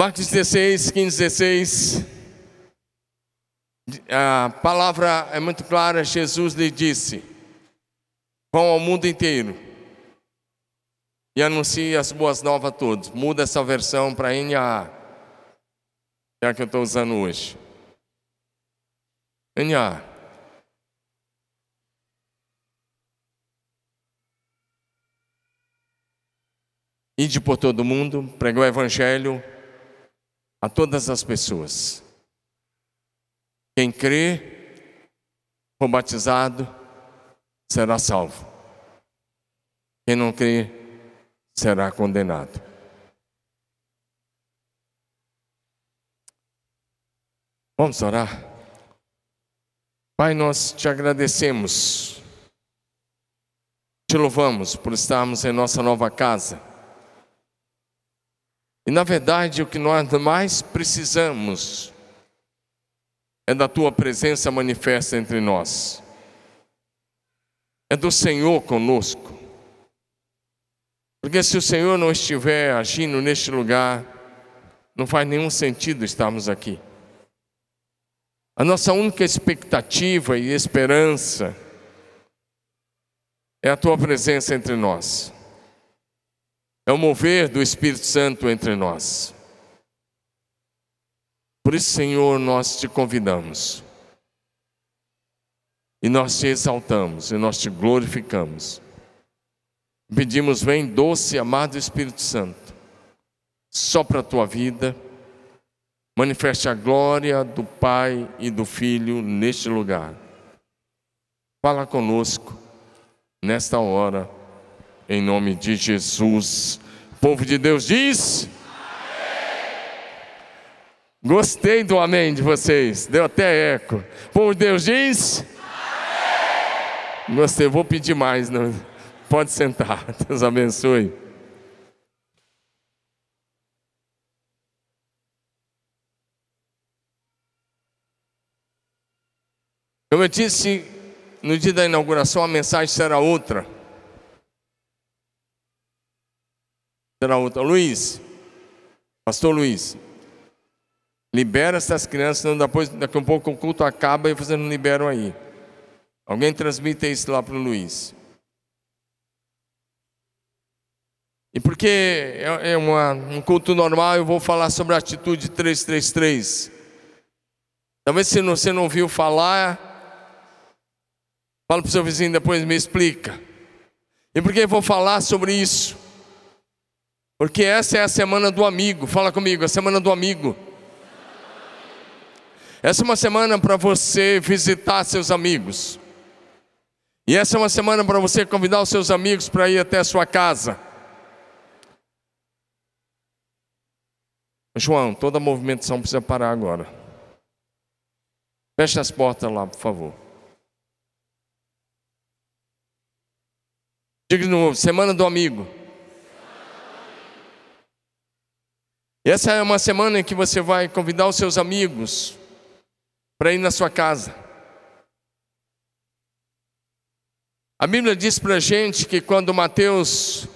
Marcos 16, 15, 16. A palavra é muito clara. Jesus lhe disse: Vão ao mundo inteiro e anuncie as boas novas a todos. Muda essa versão para NA, é a que eu estou usando hoje. NA. Ide por todo mundo, pregar o evangelho a todas as pessoas. Quem crê, for batizado, será salvo. Quem não crê, será condenado. Vamos orar. Pai, nós te agradecemos, te louvamos por estarmos em nossa nova casa e na verdade, o que nós mais precisamos é da tua presença manifesta entre nós, é do Senhor conosco. Porque se o Senhor não estiver agindo neste lugar, não faz nenhum sentido estarmos aqui. A nossa única expectativa e esperança é a tua presença entre nós é o mover do Espírito Santo entre nós. Por isso, Senhor, nós te convidamos. E nós te exaltamos, e nós te glorificamos. Pedimos, vem, doce e amado Espírito Santo, só para a tua vida, manifeste a glória do Pai e do Filho neste lugar. Fala conosco nesta hora em nome de Jesus. O povo de Deus diz. Gostei do amém de vocês, deu até eco. Povo de Deus diz. Amém. Gostei, vou pedir mais. Não. Pode sentar, Deus abençoe. Como eu disse, no dia da inauguração a mensagem será outra. Será outra. Luiz, pastor Luiz, libera essas crianças, senão depois, daqui a um pouco o culto acaba e vocês não liberam aí. Alguém transmite isso lá para o Luiz. E porque é, é uma, um culto normal, eu vou falar sobre a atitude 333. Talvez se você não ouviu falar, fala para o seu vizinho depois me explica. E por que eu vou falar sobre isso? Porque essa é a semana do amigo. Fala comigo, a semana do amigo. Essa é uma semana para você visitar seus amigos. E essa é uma semana para você convidar os seus amigos para ir até a sua casa. João, toda a movimentação precisa parar agora. Feche as portas lá, por favor. Diga de novo, semana do amigo. Essa é uma semana em que você vai convidar os seus amigos para ir na sua casa. A Bíblia diz para a gente que quando Mateus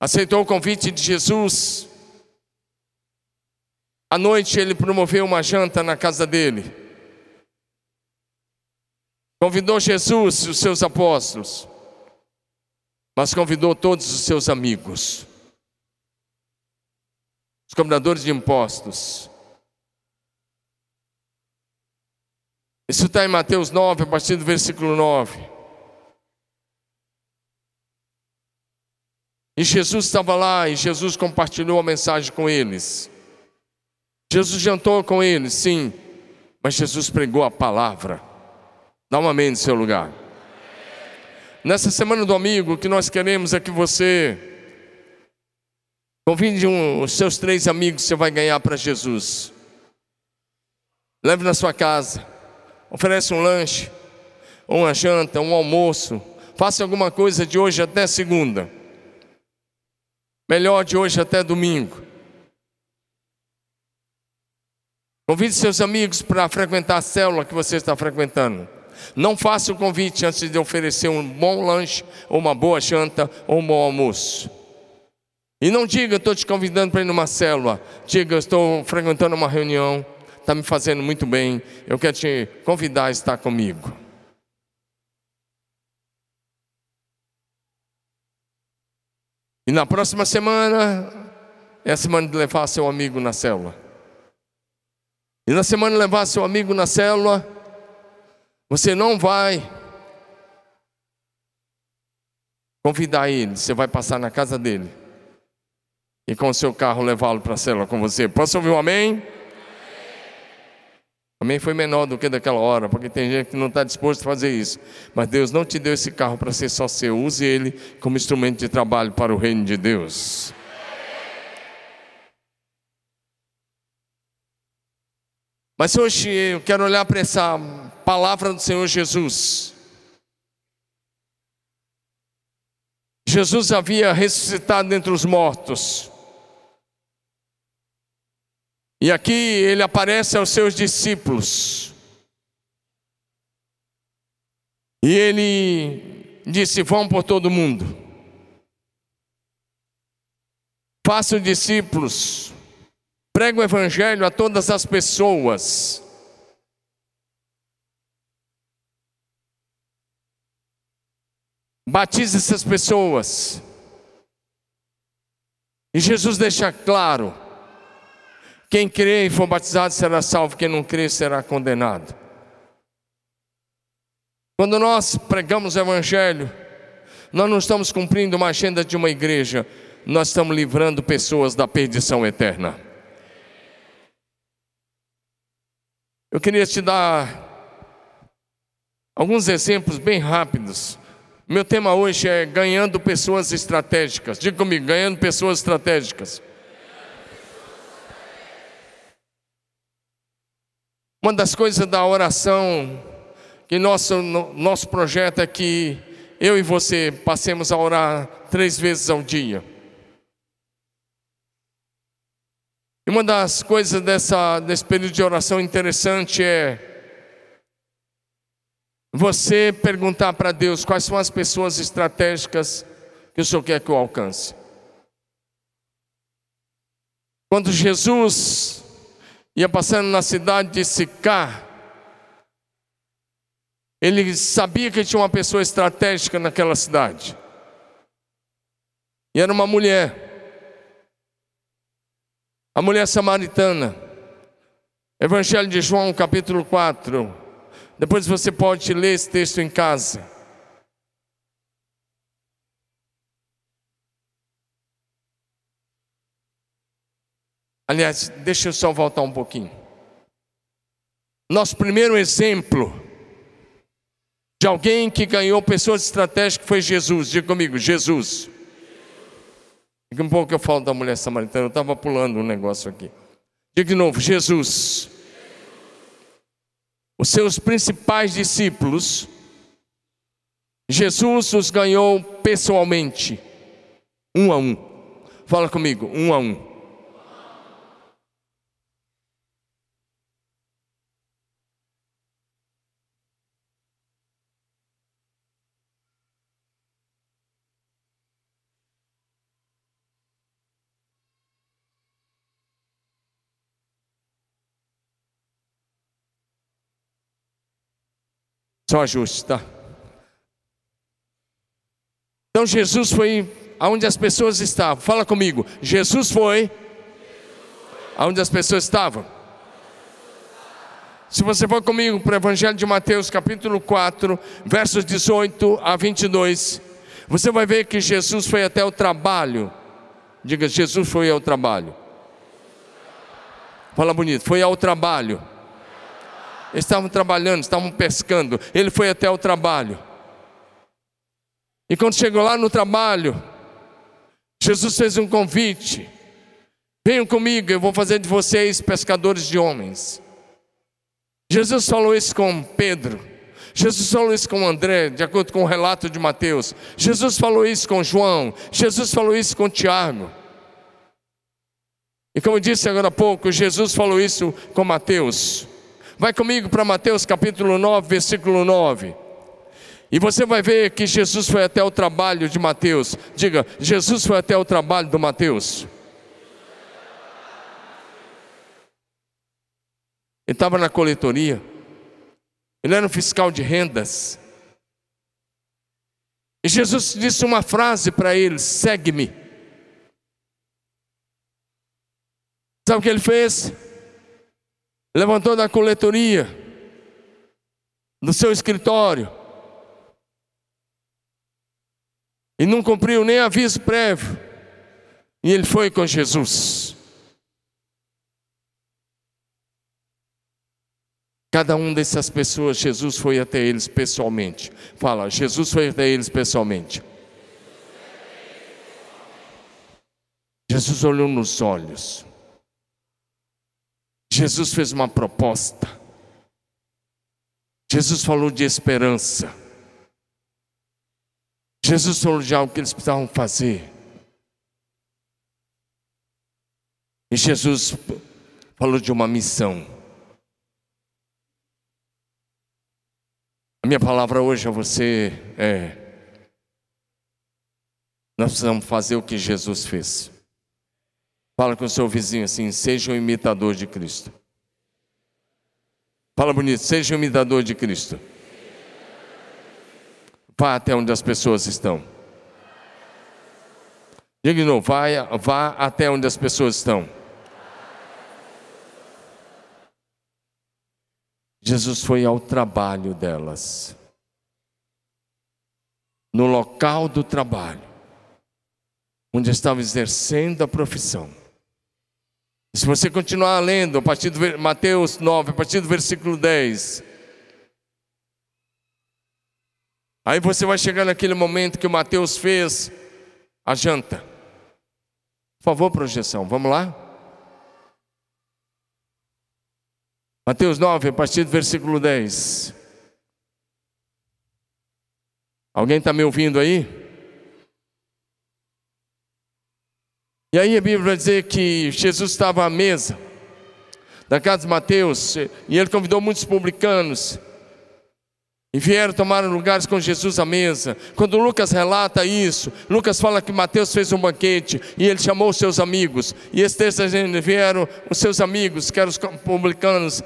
aceitou o convite de Jesus, à noite ele promoveu uma janta na casa dele. Convidou Jesus e os seus apóstolos, mas convidou todos os seus amigos os cobradores de impostos. Isso está em Mateus 9, a partir do versículo 9. E Jesus estava lá e Jesus compartilhou a mensagem com eles. Jesus jantou com eles, sim, mas Jesus pregou a palavra. Dá um amém no seu lugar. Nessa semana do amigo, o que nós queremos é que você Convide um, os seus três amigos que você vai ganhar para Jesus. Leve na sua casa. Oferece um lanche, uma janta, um almoço. Faça alguma coisa de hoje até segunda. Melhor de hoje até domingo. Convide seus amigos para frequentar a célula que você está frequentando. Não faça o convite antes de oferecer um bom lanche, ou uma boa janta, ou um bom almoço. E não diga, estou te convidando para ir numa célula. Diga, estou frequentando uma reunião, está me fazendo muito bem. Eu quero te convidar a estar comigo. E na próxima semana, é a semana de levar seu amigo na célula. E na semana de levar seu amigo na célula, você não vai convidar ele, você vai passar na casa dele e com o seu carro levá-lo para a célula com você. Posso ouvir um amém? Amém foi menor do que daquela hora, porque tem gente que não está disposto a fazer isso. Mas Deus não te deu esse carro para ser só seu. Use ele como instrumento de trabalho para o reino de Deus. Mas hoje eu quero olhar para essa palavra do Senhor Jesus. Jesus havia ressuscitado entre os mortos. E aqui ele aparece aos seus discípulos. E ele disse: Vão por todo mundo. Façam discípulos. Prega o evangelho a todas as pessoas. Batize essas pessoas. E Jesus deixa claro quem crê e for batizado será salvo, quem não crê será condenado. Quando nós pregamos o Evangelho, nós não estamos cumprindo uma agenda de uma igreja, nós estamos livrando pessoas da perdição eterna. Eu queria te dar alguns exemplos bem rápidos. Meu tema hoje é ganhando pessoas estratégicas. Diga comigo, ganhando pessoas estratégicas. Uma das coisas da oração, que nosso, nosso projeto é que eu e você passemos a orar três vezes ao dia. E uma das coisas dessa, desse período de oração interessante é você perguntar para Deus quais são as pessoas estratégicas que o Senhor quer que eu alcance. Quando Jesus ia passando na cidade de Sicá. Ele sabia que tinha uma pessoa estratégica naquela cidade. E era uma mulher. A mulher samaritana. Evangelho de João, capítulo 4. Depois você pode ler esse texto em casa. Aliás, deixa eu só voltar um pouquinho. Nosso primeiro exemplo de alguém que ganhou pessoas estratégicas foi Jesus. Diga comigo, Jesus. Diga um pouco que eu falo da mulher samaritana, eu estava pulando um negócio aqui. Diga de novo, Jesus. Os seus principais discípulos, Jesus os ganhou pessoalmente, um a um. Fala comigo, um a um. Só ajuste, tá? Então Jesus foi aonde as pessoas estavam. Fala comigo. Jesus foi aonde as pessoas estavam. Se você for comigo para o Evangelho de Mateus, capítulo 4, versos 18 a 22, você vai ver que Jesus foi até o trabalho. Diga, Jesus foi ao trabalho. Fala bonito, foi ao trabalho estavam trabalhando, estavam pescando. Ele foi até o trabalho. E quando chegou lá no trabalho, Jesus fez um convite: venham comigo, eu vou fazer de vocês pescadores de homens. Jesus falou isso com Pedro. Jesus falou isso com André, de acordo com o relato de Mateus. Jesus falou isso com João. Jesus falou isso com Tiago. E como eu disse agora há pouco, Jesus falou isso com Mateus. Vai comigo para Mateus capítulo 9, versículo 9. E você vai ver que Jesus foi até o trabalho de Mateus. Diga, Jesus foi até o trabalho do Mateus. Ele estava na coletoria. Ele era um fiscal de rendas. E Jesus disse uma frase para ele: segue-me. Sabe o que ele fez? Levantou da coletoria, do seu escritório, e não cumpriu nem aviso prévio, e ele foi com Jesus. Cada um dessas pessoas, Jesus foi até eles pessoalmente. Fala, Jesus foi até eles pessoalmente. Jesus olhou nos olhos. Jesus fez uma proposta. Jesus falou de esperança. Jesus falou de algo que eles precisavam fazer. E Jesus falou de uma missão. A minha palavra hoje a você é: nós precisamos fazer o que Jesus fez. Fala com o seu vizinho assim: seja um imitador de Cristo. Fala bonito, seja um imitador de Cristo. Vá até onde as pessoas estão. Diga de novo, vá, vá até onde as pessoas estão. Jesus foi ao trabalho delas. No local do trabalho, onde estava exercendo a profissão. Se você continuar lendo, a partir de Mateus 9, a partir do versículo 10, aí você vai chegar naquele momento que o Mateus fez a janta. Por favor, projeção, vamos lá? Mateus 9, a partir do versículo 10. Alguém está me ouvindo aí? E aí a Bíblia vai dizer que Jesus estava à mesa da casa de Mateus e ele convidou muitos publicanos e vieram tomar lugares com Jesus à mesa. Quando Lucas relata isso, Lucas fala que Mateus fez um banquete e ele chamou os seus amigos. E esse texto vieram os seus amigos, que eram os publicanos,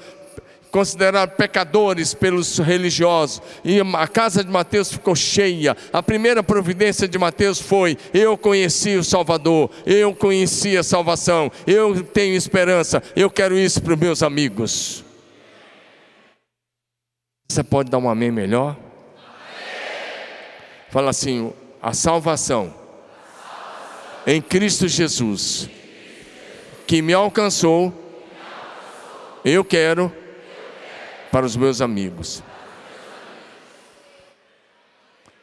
considerados pecadores pelos religiosos. E a casa de Mateus ficou cheia. A primeira providência de Mateus foi: Eu conheci o Salvador, eu conheci a salvação, eu tenho esperança, eu quero isso para os meus amigos. Você pode dar um amém melhor? Fala assim: a salvação, em Cristo Jesus, que me alcançou, eu quero para os meus amigos.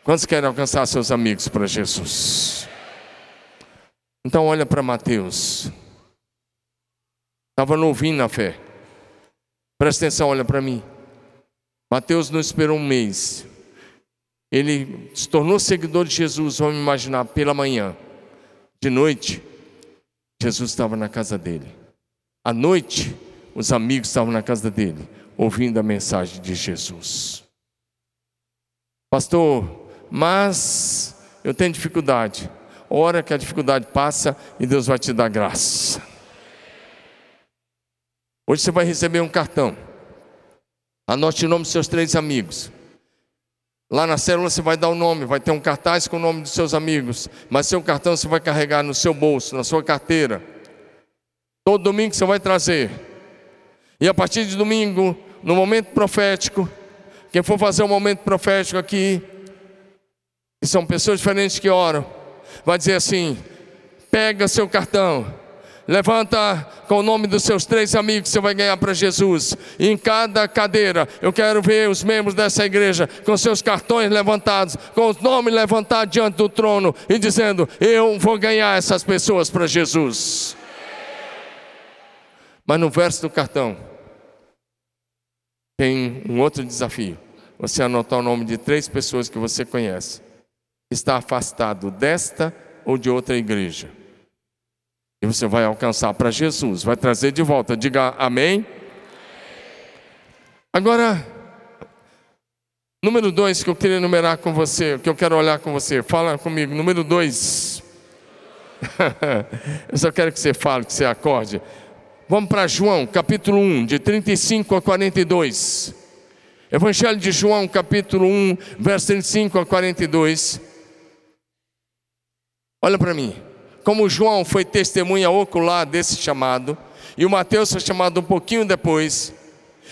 Quantos querem alcançar seus amigos para Jesus? Então olha para Mateus. Estava novinho na fé. Presta atenção, olha para mim. Mateus não esperou um mês. Ele se tornou seguidor de Jesus, vamos imaginar, pela manhã. De noite, Jesus estava na casa dele. À noite, os amigos estavam na casa dele, ouvindo a mensagem de Jesus. Pastor, mas eu tenho dificuldade. Ora que a dificuldade passa e Deus vai te dar graça. Hoje você vai receber um cartão. Anote o nome dos seus três amigos. Lá na célula você vai dar o nome, vai ter um cartaz com o nome dos seus amigos, mas seu cartão você vai carregar no seu bolso, na sua carteira. Todo domingo você vai trazer. E a partir de domingo, no momento profético, quem for fazer um momento profético aqui, que são pessoas diferentes que oram, vai dizer assim: pega seu cartão, Levanta com o nome dos seus três amigos que você vai ganhar para Jesus. E em cada cadeira, eu quero ver os membros dessa igreja com seus cartões levantados, com os nomes levantados diante do trono e dizendo: Eu vou ganhar essas pessoas para Jesus. Mas no verso do cartão, tem um outro desafio. Você anotar o nome de três pessoas que você conhece, está afastado desta ou de outra igreja e você vai alcançar para Jesus, vai trazer de volta. Diga amém. Agora, Número dois que eu queria enumerar com você, que eu quero olhar com você. Fala comigo. Número dois. eu só quero que você fale, que você acorde. Vamos para João, capítulo 1, de 35 a 42. Evangelho de João, capítulo 1, verso 35 a 42. Olha para mim. Como João foi testemunha ocular desse chamado, e o Mateus foi chamado um pouquinho depois.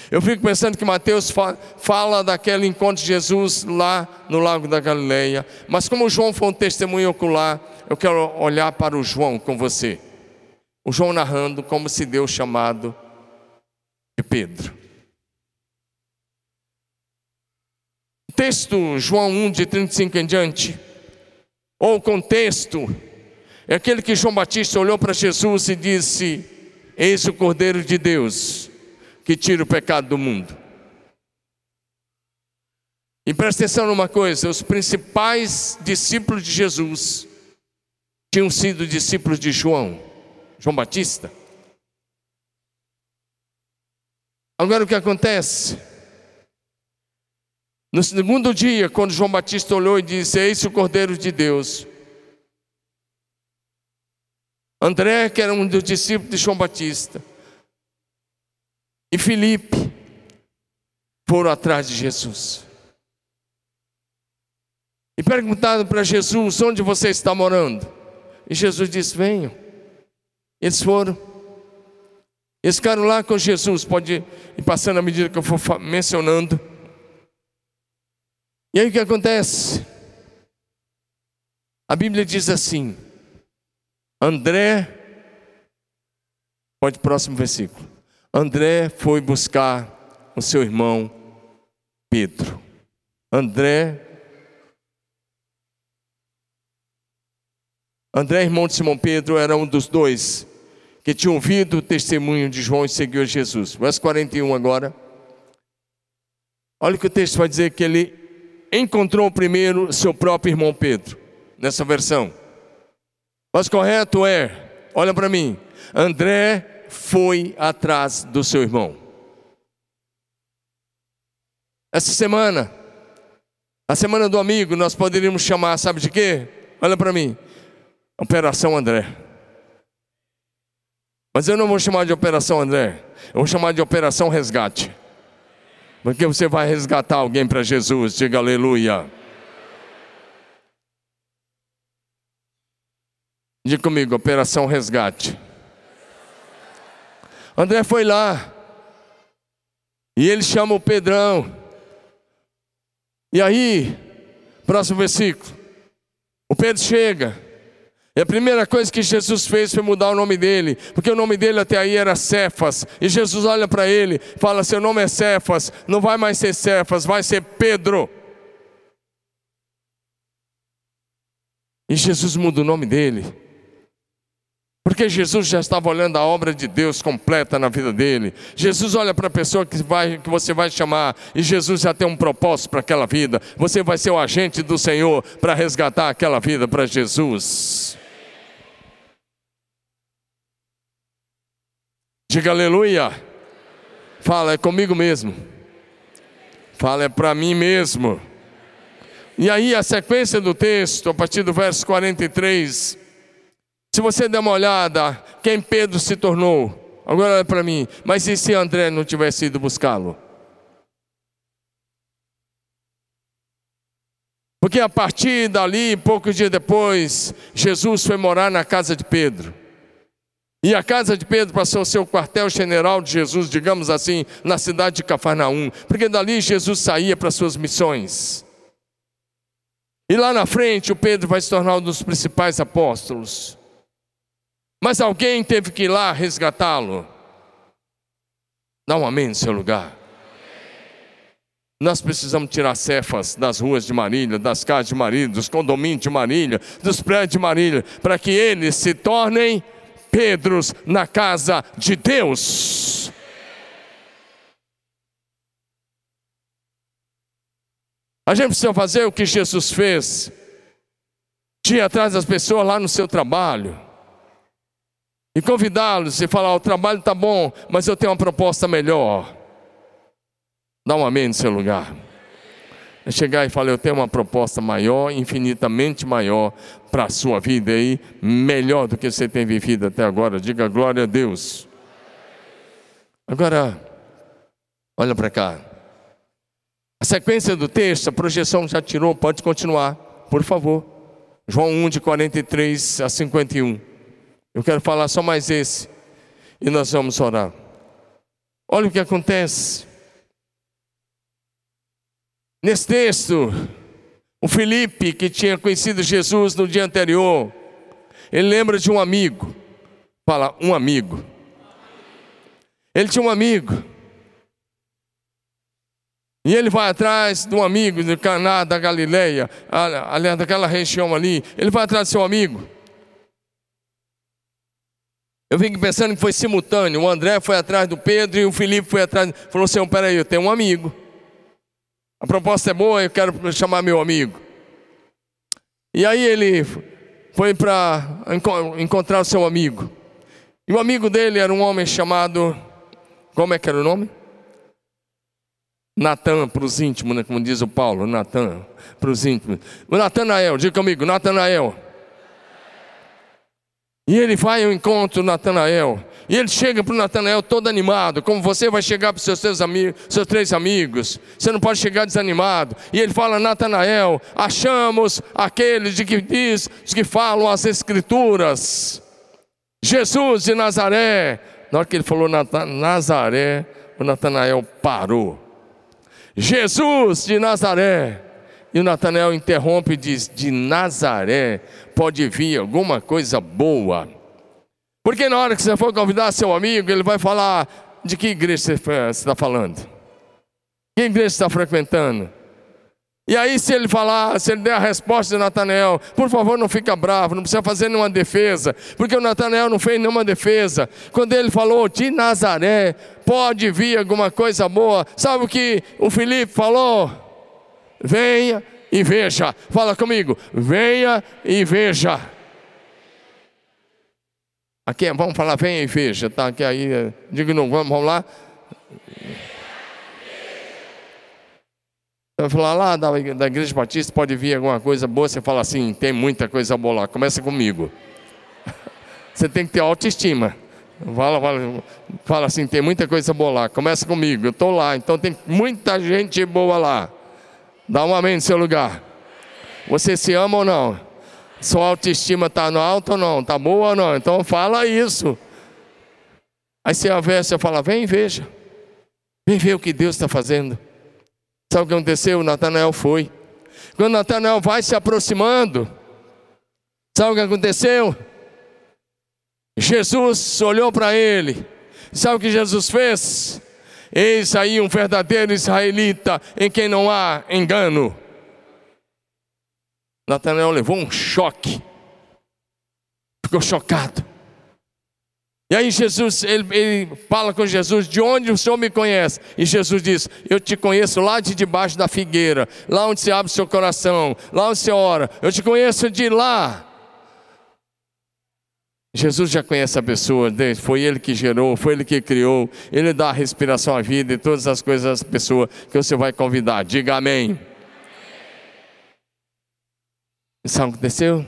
Eu fico pensando que Mateus fala daquele encontro de Jesus lá no Lago da Galileia. Mas como João foi um testemunho ocular, eu quero olhar para o João com você. O João narrando como se deu chamado de Pedro. Texto João 1, de 35 em diante, ou o contexto, é aquele que João Batista olhou para Jesus e disse: Eis o Cordeiro de Deus que tira o pecado do mundo. E presta atenção numa coisa: os principais discípulos de Jesus tinham sido discípulos de João, João Batista. Agora o que acontece? No segundo dia, quando João Batista olhou e disse: Eis o Cordeiro de Deus. André, que era um dos discípulos de João Batista, e Filipe foram atrás de Jesus. E perguntaram para Jesus: Onde você está morando? E Jesus disse: Venham. Eles foram. Eles ficaram lá com Jesus. Pode ir passando à medida que eu for mencionando. E aí o que acontece? A Bíblia diz assim: André, pode próximo versículo. André foi buscar o seu irmão Pedro. André André, irmão de Simão Pedro, era um dos dois que tinha ouvido o testemunho de João e seguiu Jesus. Verso 41 agora. Olha que o texto vai dizer que ele encontrou primeiro seu próprio irmão Pedro, nessa versão. Mas correto é, olha para mim, André foi atrás do seu irmão. Essa semana, a semana do amigo, nós poderíamos chamar, sabe de quê? Olha para mim, Operação André. Mas eu não vou chamar de Operação André, eu vou chamar de Operação Resgate. Porque você vai resgatar alguém para Jesus, diga aleluia. Diga comigo, Operação Resgate. André foi lá. E ele chama o Pedrão. E aí, próximo versículo. O Pedro chega. E a primeira coisa que Jesus fez foi mudar o nome dele, porque o nome dele até aí era Cefas. E Jesus olha para ele, fala: Seu nome é Cefas, não vai mais ser Cefas, vai ser Pedro. E Jesus muda o nome dele. Porque Jesus já estava olhando a obra de Deus completa na vida dele. Jesus olha para a pessoa que, vai, que você vai chamar, e Jesus já tem um propósito para aquela vida. Você vai ser o agente do Senhor para resgatar aquela vida para Jesus. Diga aleluia. Fala, é comigo mesmo. Fala, é para mim mesmo. E aí a sequência do texto, a partir do verso 43 se você der uma olhada, quem Pedro se tornou, agora olha para mim, mas e se André não tivesse ido buscá-lo? Porque a partir dali, poucos dias depois, Jesus foi morar na casa de Pedro. E a casa de Pedro passou a ser o quartel-general de Jesus, digamos assim, na cidade de Cafarnaum, porque dali Jesus saía para suas missões. E lá na frente, o Pedro vai se tornar um dos principais apóstolos. Mas alguém teve que ir lá resgatá-lo. Dá um amém no seu lugar. Nós precisamos tirar cefas das ruas de Marília, das casas de Marília, dos condomínios de Marília, dos prédios de Marília, para que eles se tornem Pedros na casa de Deus. A gente precisa fazer o que Jesus fez, ir atrás das pessoas lá no seu trabalho e convidá-los e falar: o trabalho está bom, mas eu tenho uma proposta melhor. Dá um amém no seu lugar. É chegar e falar: Eu tenho uma proposta maior, infinitamente maior para a sua vida aí, melhor do que você tem vivido até agora. Diga glória a Deus. Agora, olha para cá. A sequência do texto, a projeção já tirou, pode continuar, por favor. João 1, de 43 a 51. Eu quero falar só mais esse, e nós vamos orar. Olha o que acontece. Nesse texto, o Felipe, que tinha conhecido Jesus no dia anterior, ele lembra de um amigo. Fala, um amigo. Ele tinha um amigo. E ele vai atrás de um amigo de Caná da Galileia, aliás, daquela região ali. Ele vai atrás do seu amigo. Eu fico pensando que foi simultâneo. O André foi atrás do Pedro e o Felipe foi atrás. Falou assim: peraí, eu tenho um amigo. A proposta é boa, eu quero chamar meu amigo. E aí ele foi para encontrar o seu amigo. E o amigo dele era um homem chamado. Como é que era o nome? Natan, para os íntimos, né? como diz o Paulo, Natan, para os íntimos. O Natanael, diga comigo, Natanael. E ele vai ao encontro Natanael. E ele chega para o Natanael todo animado, como você vai chegar para os seus, seus três amigos. Você não pode chegar desanimado. E ele fala: Natanael, achamos aqueles de que diz, que falam as Escrituras. Jesus de Nazaré. Na hora que ele falou Nazaré, o Natanael parou. Jesus de Nazaré. E o Natanael interrompe e diz: De Nazaré pode vir alguma coisa boa. Porque na hora que você for convidar seu amigo, ele vai falar: De que igreja você está falando? Que igreja você está frequentando? E aí, se ele falar, se ele der a resposta de Natanael, por favor, não fica bravo, não precisa fazer nenhuma defesa, porque o Natanael não fez nenhuma defesa. Quando ele falou de Nazaré, pode vir alguma coisa boa, sabe o que o Felipe falou? Venha e veja. Fala comigo. Venha e veja. Aqui, vamos falar, venha e veja, tá? aqui aí, eh, digo não, vamos, vamos lá. Você vai falar lá da, da Igreja Batista, pode vir alguma coisa boa, você fala assim, tem muita coisa boa lá, começa comigo. Você tem que ter autoestima. Fala, fala, fala assim, tem muita coisa boa lá, começa comigo, eu estou lá, então tem muita gente boa lá. Dá um amém no seu lugar. Você se ama ou não? Sua autoestima está no alto ou não? Está boa ou não? Então fala isso. Aí você avessa, você fala, vem veja. Vem ver o que Deus está fazendo. Sabe o que aconteceu? Natanael foi. Quando Natanael vai se aproximando, sabe o que aconteceu? Jesus olhou para ele. Sabe o que Jesus fez? Eis aí um verdadeiro israelita em quem não há engano. Natanael levou um choque, ficou chocado. E aí Jesus, ele, ele, fala com Jesus, de onde o Senhor me conhece? E Jesus diz, eu te conheço lá de debaixo da figueira, lá onde se abre o seu coração, lá onde você ora, eu te conheço de lá. Jesus já conhece a pessoa, foi Ele que gerou, foi Ele que criou, Ele dá a respiração à vida e todas as coisas às pessoas que você vai convidar. Diga amém. Sabe o que aconteceu?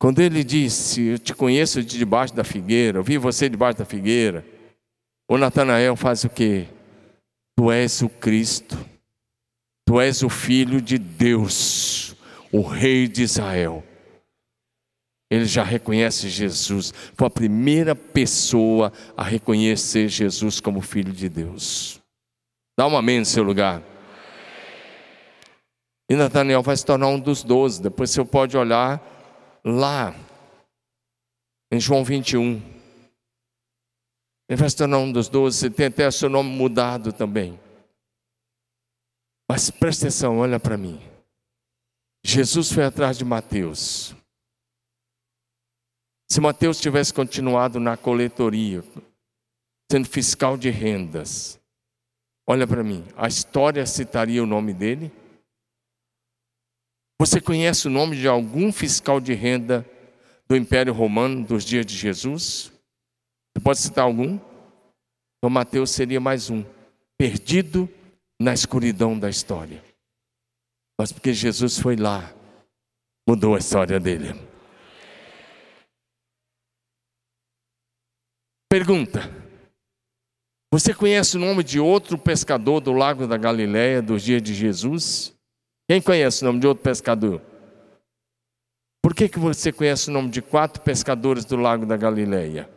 Quando ele disse, eu te conheço de debaixo da figueira, eu vi você debaixo da figueira, o Natanael faz o quê? Tu és o Cristo, tu és o Filho de Deus, o Rei de Israel. Ele já reconhece Jesus. Foi a primeira pessoa a reconhecer Jesus como Filho de Deus. Dá um amém no seu lugar. E Natanael vai se tornar um dos doze. Depois você pode olhar lá, em João 21. Ele vai se tornar um dos doze. Tem até seu nome mudado também. Mas presta atenção, olha para mim. Jesus foi atrás de Mateus. Se Mateus tivesse continuado na coletoria, sendo fiscal de rendas, olha para mim, a história citaria o nome dele? Você conhece o nome de algum fiscal de renda do Império Romano dos dias de Jesus? Você pode citar algum? Então Mateus seria mais um, perdido na escuridão da história, mas porque Jesus foi lá, mudou a história dele. Pergunta: Você conhece o nome de outro pescador do lago da Galileia dos dias de Jesus? Quem conhece o nome de outro pescador? Por que, que você conhece o nome de quatro pescadores do lago da Galileia?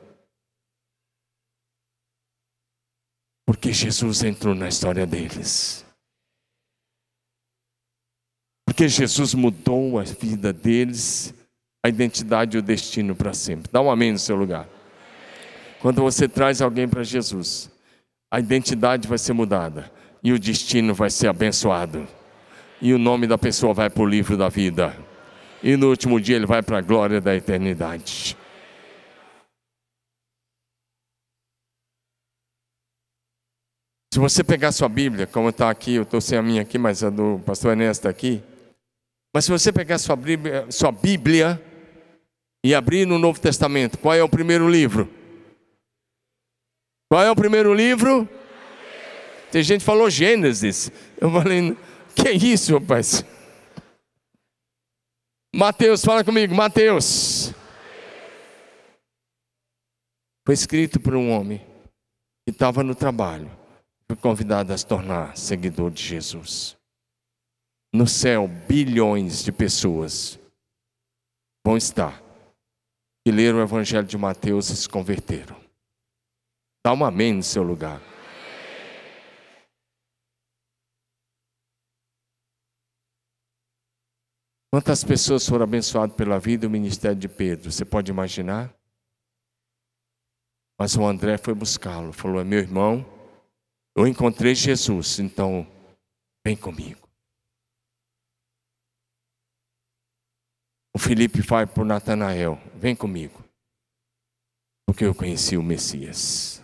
Porque Jesus entrou na história deles. Porque Jesus mudou a vida deles, a identidade e o destino para sempre. Dá um amém no seu lugar. Quando você traz alguém para Jesus, a identidade vai ser mudada e o destino vai ser abençoado. E o nome da pessoa vai para o livro da vida. E no último dia ele vai para a glória da eternidade. Se você pegar sua Bíblia, como está aqui, eu estou sem a minha aqui, mas a do pastor Ernesto está aqui. Mas se você pegar sua Bíblia, sua Bíblia e abrir no Novo Testamento, qual é o primeiro livro? Qual é o primeiro livro? Tem gente que falou Gênesis. Eu falei, que isso, rapaz? Mateus, fala comigo, Mateus. Foi escrito por um homem que estava no trabalho foi convidado a se tornar seguidor de Jesus. No céu, bilhões de pessoas vão estar que leram o Evangelho de Mateus e se converteram. Dá um amém no seu lugar. Quantas pessoas foram abençoadas pela vida e o ministério de Pedro? Você pode imaginar? Mas o André foi buscá-lo, falou: é meu irmão, eu encontrei Jesus, então vem comigo. O Felipe vai para Natanael, vem comigo, porque eu conheci o Messias.